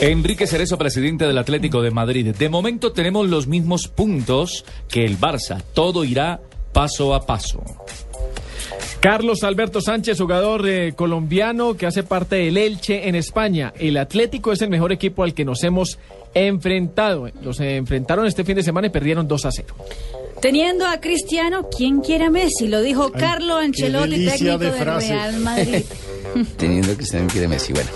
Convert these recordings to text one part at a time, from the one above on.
Enrique Cerezo, presidente del Atlético de Madrid. De momento tenemos los mismos puntos que el Barça. Todo irá paso a paso. Carlos Alberto Sánchez, jugador eh, colombiano que hace parte del Elche en España. El Atlético es el mejor equipo al que nos hemos enfrentado. Los enfrentaron este fin de semana y perdieron 2 a 0. Teniendo a Cristiano, ¿quién quiere a Messi? Lo dijo Carlo Ancelotti, técnico de del frase. Real Madrid. Teniendo que usted quiere Messi. Bueno,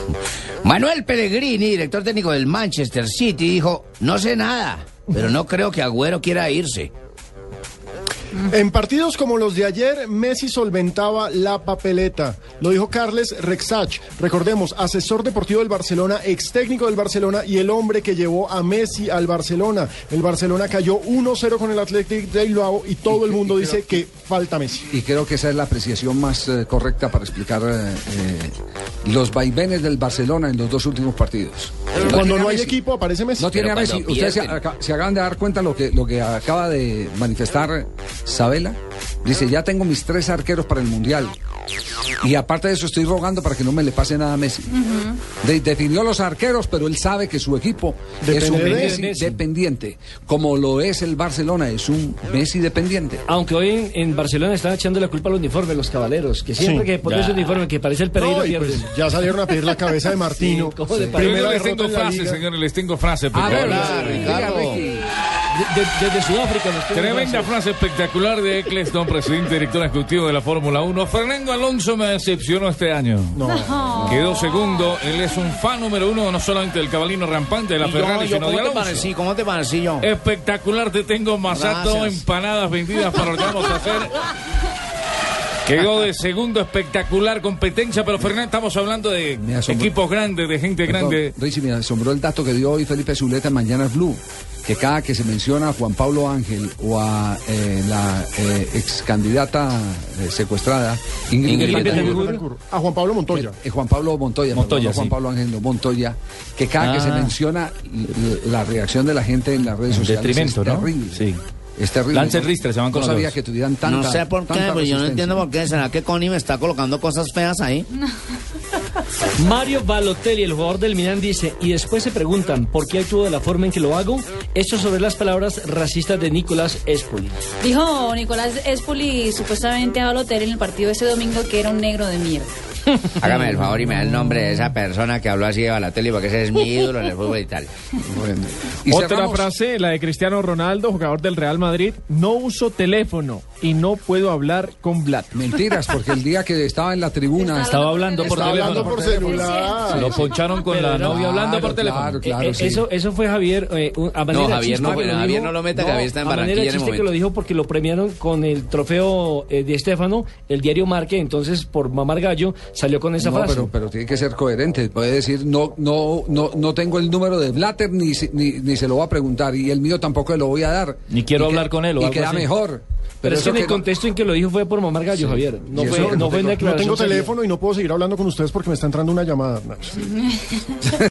Manuel Pellegrini, director técnico del Manchester City, dijo: No sé nada, pero no creo que Agüero quiera irse. En partidos como los de ayer, Messi solventaba la papeleta. Lo dijo Carles Rexach, recordemos, asesor deportivo del Barcelona, ex técnico del Barcelona y el hombre que llevó a Messi al Barcelona. El Barcelona cayó 1-0 con el Athletic de Bilbao y todo el mundo dice que falta Messi. Y creo que esa es la apreciación más eh, correcta para explicar eh, eh, los vaivenes del Barcelona en los dos últimos partidos. Cuando no hay Messi. equipo aparece Messi. No tiene a Messi. Ustedes se, se acaban de dar cuenta lo que, lo que acaba de manifestar Sabela. Dice, ya tengo mis tres arqueros para el Mundial. Y aparte de eso, estoy rogando para que no me le pase nada a Messi. De- definió los arqueros, pero él sabe que su equipo es un de Messi, Messi. dependiente. Como lo es el Barcelona, es un Messi dependiente. Aunque hoy en, en Barcelona están echando la culpa al uniforme, los cabaleros, que siempre Sí. que ponen ese uniforme que parece el Pereira No, y pierden. pues ya salieron a pedir la cabeza de Martino. Yo les tengo frase, señores, les tengo frase. A ver, espectacular. diga, Ricardo. Ricky. De- de- desde Sudáfrica Tremenda frase espectacular de Eccleston, presidente director ejecutivo de la Fórmula 1. Fernando Alonso me decepcionó este año. Quedó segundo. Él es un fan número uno, no solamente del cabalino rampante de la Ferrari, sino de Alonso. ¿Cómo te parecí yo? Espectacular, te tengo masato, Gracias. empanadas vendidas para lo que vamos a hacer. Quedó de segundo, espectacular competencia, pero Fernando, estamos hablando de equipos grandes, de gente Perdón, grande. Richie, me asombró el dato que dio hoy Felipe Zuleta en Mañana Blue, que cada que se menciona a Juan Pablo Ángel o a eh, la eh, ex candidata eh, secuestrada, Ingrid, Ingrid. A Juan Pablo Montoya. eh, Juan Pablo Montoya, Juan. Pablo Ángel, no, Montoya, que cada que se Ah. menciona la reacción de la gente en las redes En sociales detrimento, es ¿no? terrible. Sí. Es terrible. Lance No- Ristre, se van con No los sabía dos. que tuvieran tanta no sé por qué, pero yo no entiendo por qué. ¿Será que Connie me está colocando cosas feas ahí? Mario Balotelli, el jugador del Milan, dice, y después se preguntan por qué actúo de la forma en que lo hago. Esto sobre las palabras racistas de Nicolás Espoli. Dijo Nicolás Espoli supuestamente a Balotelli en el partido ese domingo que era un negro de mierda. Hágame el favor y me da el nombre de esa persona que habló así de Balotelli, porque ese es mi ídolo en el fútbol y tal. Bueno, y Otra cerramos- frase, la de Cristiano Ronaldo, jugador del Real Madrid. No uso teléfono y no puedo hablar con Vlad. Mentiras, porque el día que estaba en la tribuna Estaba hablando por hablando por celular. Lo poncharon con Pero la no, novia hablando por claro, teléfono. claro, Eh, eh, sí. eso, eso fue Javier, eh, a manera No, Javier chiste no, que bueno, lo Javier dijo. no lo meta, que Javier está en Barranquilla en el que lo momento. dijo porque lo premiaron con el trofeo eh, de Estefano, el diario Marque, entonces por mamar gallo salió con esa No, frase. pero, pero tiene que ser coherente. Puede decir, no, no, no, no tengo el número de Blatter ni, se- ni, ni se lo voy a preguntar y el mío tampoco lo voy a dar. Ni quiero Y que- hablar con él o Y algo queda así. mejor. Pero, es que eso en el no- contexto en que lo dijo fue por mamar gallo, Javier. No fue, no no fue No tengo teléfono y no puedo seguir hablando con ustedes porque me está entrando una llamada.